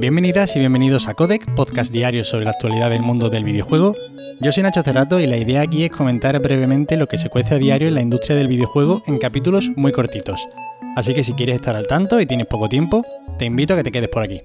Bienvenidas y bienvenidos a Codec, podcast diario sobre la actualidad del mundo del videojuego. Yo soy Nacho Cerrato y la idea aquí es comentar brevemente lo que se cuece a diario en la industria del videojuego en capítulos muy cortitos. Así que si quieres estar al tanto y tienes poco tiempo, te invito a que te quedes por aquí.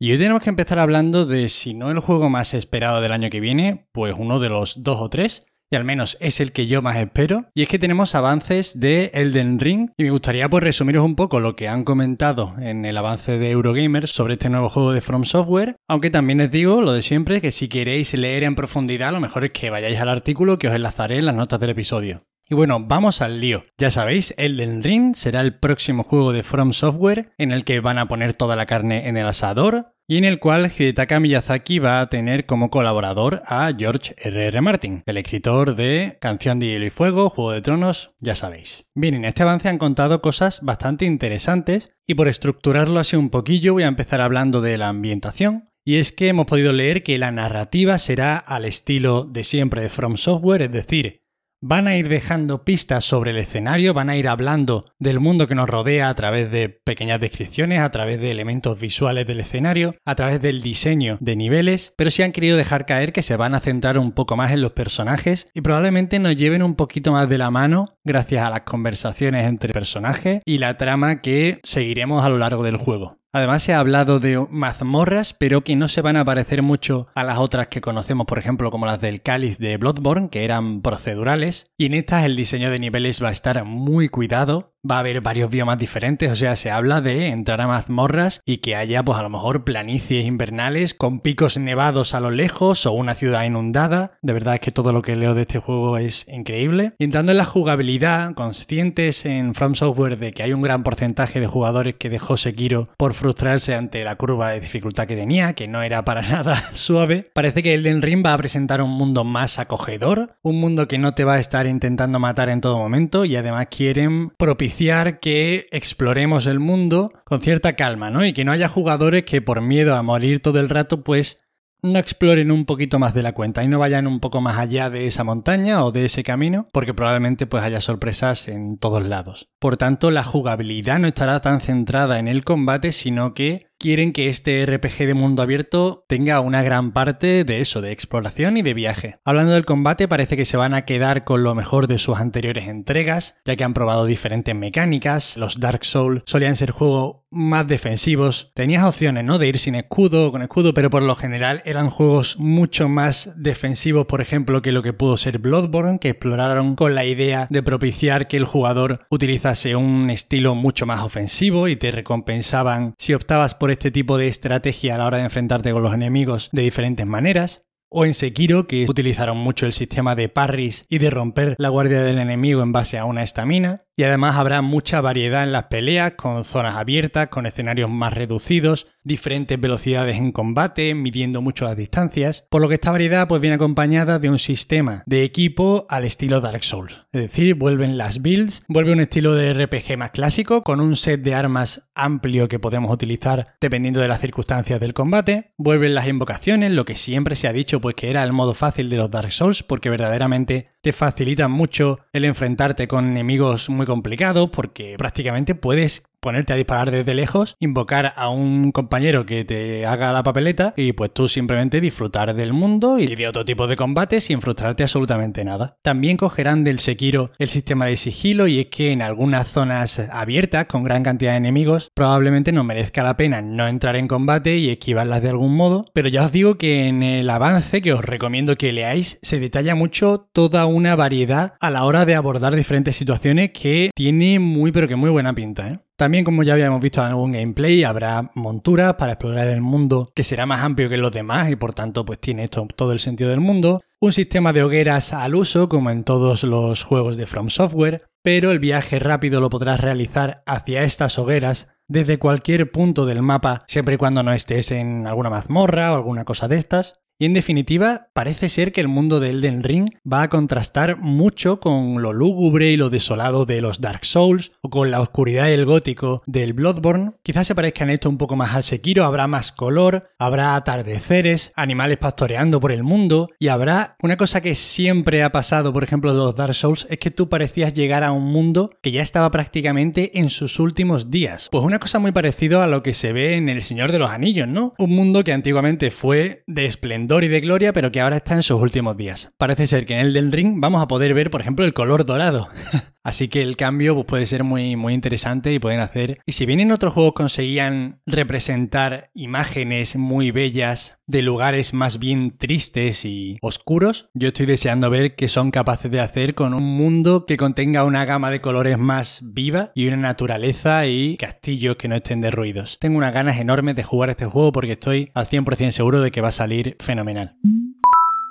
Y hoy tenemos que empezar hablando de si no el juego más esperado del año que viene, pues uno de los dos o tres, y al menos es el que yo más espero, y es que tenemos avances de Elden Ring, y me gustaría pues resumiros un poco lo que han comentado en el avance de Eurogamer sobre este nuevo juego de From Software, aunque también les digo lo de siempre, que si queréis leer en profundidad, lo mejor es que vayáis al artículo que os enlazaré en las notas del episodio. Y bueno, vamos al lío. Ya sabéis, Elden Ring será el próximo juego de From Software en el que van a poner toda la carne en el asador, y en el cual Hidetaka Miyazaki va a tener como colaborador a George R.R. R. Martin, el escritor de Canción de Hielo y Fuego, Juego de Tronos, ya sabéis. Bien, en este avance han contado cosas bastante interesantes y por estructurarlo así un poquillo voy a empezar hablando de la ambientación. Y es que hemos podido leer que la narrativa será al estilo de siempre de From Software, es decir, van a ir dejando pistas sobre el escenario, van a ir hablando del mundo que nos rodea a través de pequeñas descripciones, a través de elementos visuales del escenario, a través del diseño de niveles, pero sí han querido dejar caer que se van a centrar un poco más en los personajes y probablemente nos lleven un poquito más de la mano gracias a las conversaciones entre personajes y la trama que seguiremos a lo largo del juego. Además se ha hablado de mazmorras, pero que no se van a parecer mucho a las otras que conocemos, por ejemplo, como las del cáliz de Bloodborne, que eran procedurales. Y en estas el diseño de niveles va a estar muy cuidado, va a haber varios biomas diferentes, o sea, se habla de entrar a mazmorras y que haya pues a lo mejor planicies invernales con picos nevados a lo lejos o una ciudad inundada. De verdad es que todo lo que leo de este juego es increíble. Y entrando en la jugabilidad, conscientes en From Software de que hay un gran porcentaje de jugadores que dejó Sekiro por frustrarse ante la curva de dificultad que tenía, que no era para nada suave, parece que Elden Ring va a presentar un mundo más acogedor, un mundo que no te va a estar intentando matar en todo momento y además quieren propiciar que exploremos el mundo con cierta calma, ¿no? Y que no haya jugadores que por miedo a morir todo el rato, pues no exploren un poquito más de la cuenta y no vayan un poco más allá de esa montaña o de ese camino, porque probablemente pues haya sorpresas en todos lados. Por tanto, la jugabilidad no estará tan centrada en el combate, sino que quieren que este RPG de mundo abierto tenga una gran parte de eso, de exploración y de viaje. Hablando del combate, parece que se van a quedar con lo mejor de sus anteriores entregas, ya que han probado diferentes mecánicas. Los Dark Souls solían ser juegos más defensivos. Tenías opciones, ¿no? De ir sin escudo o con escudo, pero por lo general eran juegos mucho más defensivos, por ejemplo, que lo que pudo ser Bloodborne, que exploraron con la idea de propiciar que el jugador utilizase un estilo mucho más ofensivo y te recompensaban si optabas por este tipo de estrategia a la hora de enfrentarte con los enemigos de diferentes maneras. O en Sekiro, que utilizaron mucho el sistema de parries y de romper la guardia del enemigo en base a una estamina y además habrá mucha variedad en las peleas, con zonas abiertas, con escenarios más reducidos, diferentes velocidades en combate, midiendo mucho las distancias, por lo que esta variedad pues viene acompañada de un sistema de equipo al estilo Dark Souls. Es decir, vuelven las builds, vuelve un estilo de RPG más clásico, con un set de armas amplio que podemos utilizar dependiendo de las circunstancias del combate, vuelven las invocaciones, lo que siempre se ha dicho pues que era el modo fácil de los Dark Souls, porque verdaderamente te facilita mucho el enfrentarte con enemigos muy complicados porque prácticamente puedes ponerte a disparar desde lejos, invocar a un compañero que te haga la papeleta y pues tú simplemente disfrutar del mundo y de otro tipo de combates sin frustrarte absolutamente nada. También cogerán del Sekiro el sistema de sigilo y es que en algunas zonas abiertas con gran cantidad de enemigos probablemente no merezca la pena no entrar en combate y esquivarlas de algún modo, pero ya os digo que en el avance que os recomiendo que leáis se detalla mucho toda una variedad a la hora de abordar diferentes situaciones que tiene muy pero que muy buena pinta, ¿eh? También, como ya habíamos visto en algún gameplay, habrá monturas para explorar el mundo que será más amplio que los demás y por tanto pues tiene todo el sentido del mundo. Un sistema de hogueras al uso como en todos los juegos de From Software, pero el viaje rápido lo podrás realizar hacia estas hogueras desde cualquier punto del mapa siempre y cuando no estés en alguna mazmorra o alguna cosa de estas. Y en definitiva, parece ser que el mundo de Elden Ring va a contrastar mucho con lo lúgubre y lo desolado de los Dark Souls o con la oscuridad y el gótico del Bloodborne. Quizás se parezcan esto un poco más al Sekiro, habrá más color, habrá atardeceres, animales pastoreando por el mundo y habrá una cosa que siempre ha pasado, por ejemplo, de los Dark Souls, es que tú parecías llegar a un mundo que ya estaba prácticamente en sus últimos días. Pues una cosa muy parecida a lo que se ve en El Señor de los Anillos, ¿no? Un mundo que antiguamente fue de esplendor y de gloria, pero que ahora está en sus últimos días. Parece ser que en el del ring vamos a poder ver, por ejemplo, el color dorado. Así que el cambio puede ser muy, muy interesante y pueden hacer. Y si bien en otros juegos conseguían representar imágenes muy bellas de lugares más bien tristes y oscuros, yo estoy deseando ver qué son capaces de hacer con un mundo que contenga una gama de colores más viva y una naturaleza y castillos que no estén derruidos. Tengo unas ganas enormes de jugar este juego porque estoy al 100% seguro de que va a salir fenomenal.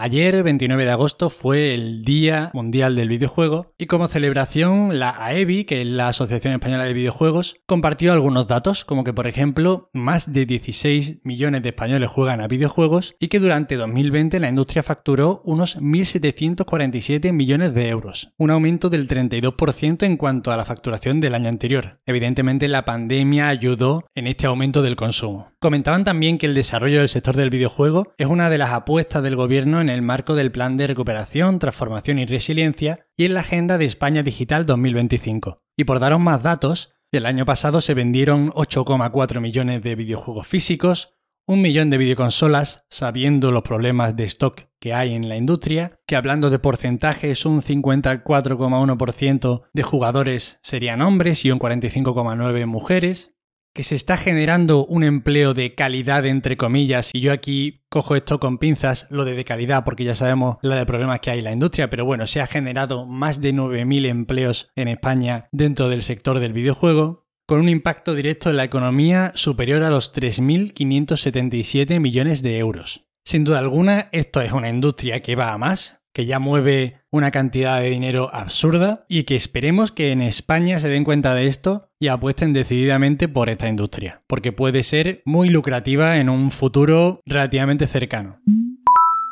Ayer, 29 de agosto, fue el Día Mundial del Videojuego y como celebración la AEBI, que es la Asociación Española de Videojuegos, compartió algunos datos, como que por ejemplo más de 16 millones de españoles juegan a videojuegos y que durante 2020 la industria facturó unos 1.747 millones de euros, un aumento del 32% en cuanto a la facturación del año anterior. Evidentemente la pandemia ayudó en este aumento del consumo. Comentaban también que el desarrollo del sector del videojuego es una de las apuestas del gobierno en el marco del Plan de Recuperación, Transformación y Resiliencia y en la Agenda de España Digital 2025. Y por daros más datos, el año pasado se vendieron 8,4 millones de videojuegos físicos, un millón de videoconsolas, sabiendo los problemas de stock que hay en la industria, que hablando de porcentajes, un 54,1% de jugadores serían hombres y un 45,9% mujeres, que se está generando un empleo de calidad, entre comillas, y yo aquí cojo esto con pinzas, lo de, calidad, porque ya sabemos la de problemas que hay en la industria, pero bueno, se ha generado más de 9.000 empleos en España dentro del sector del videojuego, con un impacto directo en la economía superior a los 3.577 millones de euros. Sin duda alguna, esto es una industria que va a más, que ya mueve una cantidad de dinero absurda y que esperemos que en España se den cuenta de esto y apuesten decididamente por esta industria, porque puede ser muy lucrativa en un futuro relativamente cercano.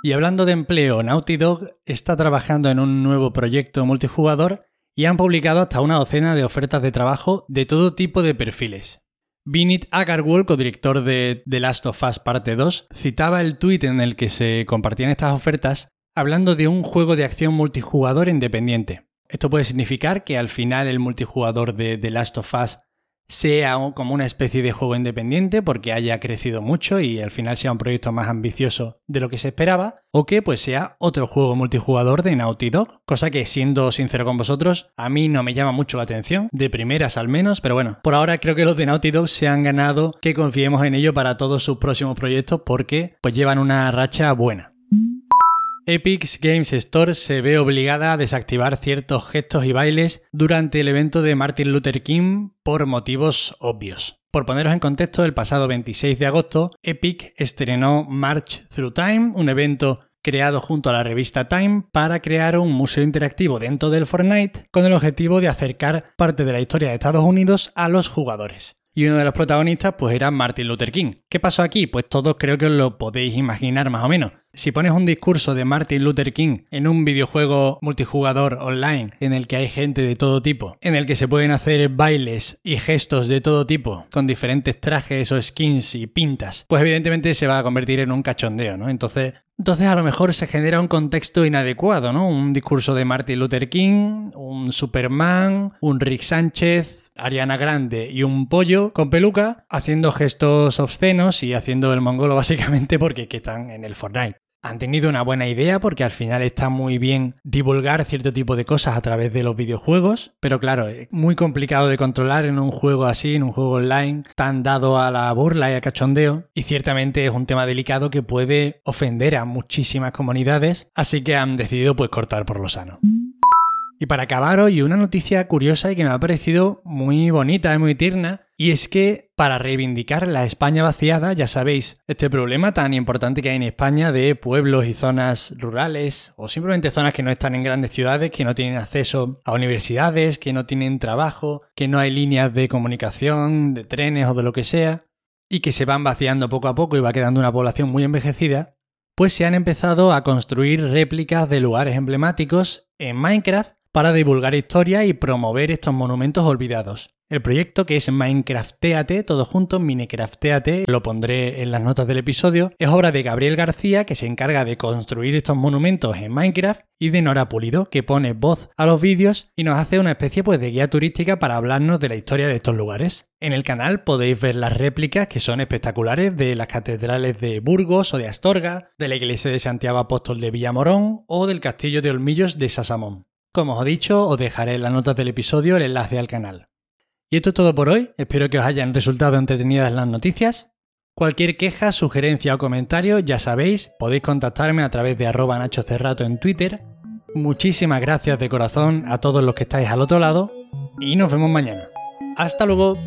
Y hablando de empleo, Naughty Dog está trabajando en un nuevo proyecto multijugador y han publicado hasta una docena de ofertas de trabajo de todo tipo de perfiles. Vinit Agarwal, codirector de The Last of Us Parte 2, citaba el tuit en el que se compartían estas ofertas hablando de un juego de acción multijugador independiente. Esto puede significar que al final el multijugador de The Last of Us sea como una especie de juego independiente porque haya crecido mucho y al final sea un proyecto más ambicioso de lo que se esperaba, o que pues sea otro juego multijugador de Naughty Dog, cosa que siendo sincero con vosotros, a mí no me llama mucho la atención, de primeras al menos, pero bueno, por ahora creo que los de Naughty Dog se han ganado que confiemos en ello para todos sus próximos proyectos porque pues llevan una racha buena. Epic Games Store se ve obligada a desactivar ciertos gestos y bailes durante el evento de Martin Luther King por motivos obvios. Por poneros en contexto, el pasado 26 de agosto, Epic estrenó March Through Time, un evento creado junto a la revista Time para crear un museo interactivo dentro del Fortnite con el objetivo de acercar parte de la historia de Estados Unidos a los jugadores y uno de los protagonistas pues era Martin Luther King. ¿Qué pasó aquí? Pues todos creo que os lo podéis imaginar más o menos. Si pones un discurso de Martin Luther King en un videojuego multijugador online en el que hay gente de todo tipo, en el que se pueden hacer bailes y gestos de todo tipo, con diferentes trajes o skins y pintas, pues evidentemente se va a convertir en un cachondeo, ¿no? Entonces entonces a lo mejor se genera un contexto inadecuado, ¿no? Un discurso de Martin Luther King, un Superman, un Rick Sánchez, Ariana Grande y un pollo con peluca haciendo gestos obscenos y haciendo el mongolo básicamente porque están en el Fortnite han tenido una buena idea porque al final está muy bien divulgar cierto tipo de cosas a través de los videojuegos, pero claro, es muy complicado de controlar en un juego así, en un juego online, tan dado a la burla y al cachondeo, y ciertamente es un tema delicado que puede ofender a muchísimas comunidades, así que han decidido pues cortar por lo sano. Y para acabar hoy, una noticia curiosa y que me ha parecido muy bonita y muy tierna, y es que para reivindicar la España vaciada, ya sabéis, este problema tan importante que hay en España de pueblos y zonas rurales, o simplemente zonas que no están en grandes ciudades, que no tienen acceso a universidades, que no tienen trabajo, que no hay líneas de comunicación, de trenes o de lo que sea, y que se van vaciando poco a poco y va quedando una población muy envejecida, pues se han empezado a construir réplicas de lugares emblemáticos en Minecraft para divulgar historia y promover estos monumentos olvidados. El proyecto, que es Minecrafteate, todo junto, Minecrafteate, lo pondré en las notas del episodio, es obra de Gabriel García, que se encarga de construir estos monumentos en Minecraft, y de Nora Pulido, que pone voz a los vídeos y nos hace una especie pues, de guía turística para hablarnos de la historia de estos lugares. En el canal podéis ver las réplicas que son espectaculares de las catedrales de Burgos o de Astorga, de la iglesia de Santiago Apóstol de Villamorón o del castillo de Olmillos de Sasamón. Como os he dicho, os dejaré en las notas del episodio el enlace al canal. Y esto es todo por hoy, espero que os hayan resultado entretenidas las noticias. Cualquier queja, sugerencia o comentario, ya sabéis, podéis contactarme a través de arroba Nacho Cerrato en Twitter. Muchísimas gracias de corazón a todos los que estáis al otro lado y nos vemos mañana. Hasta luego.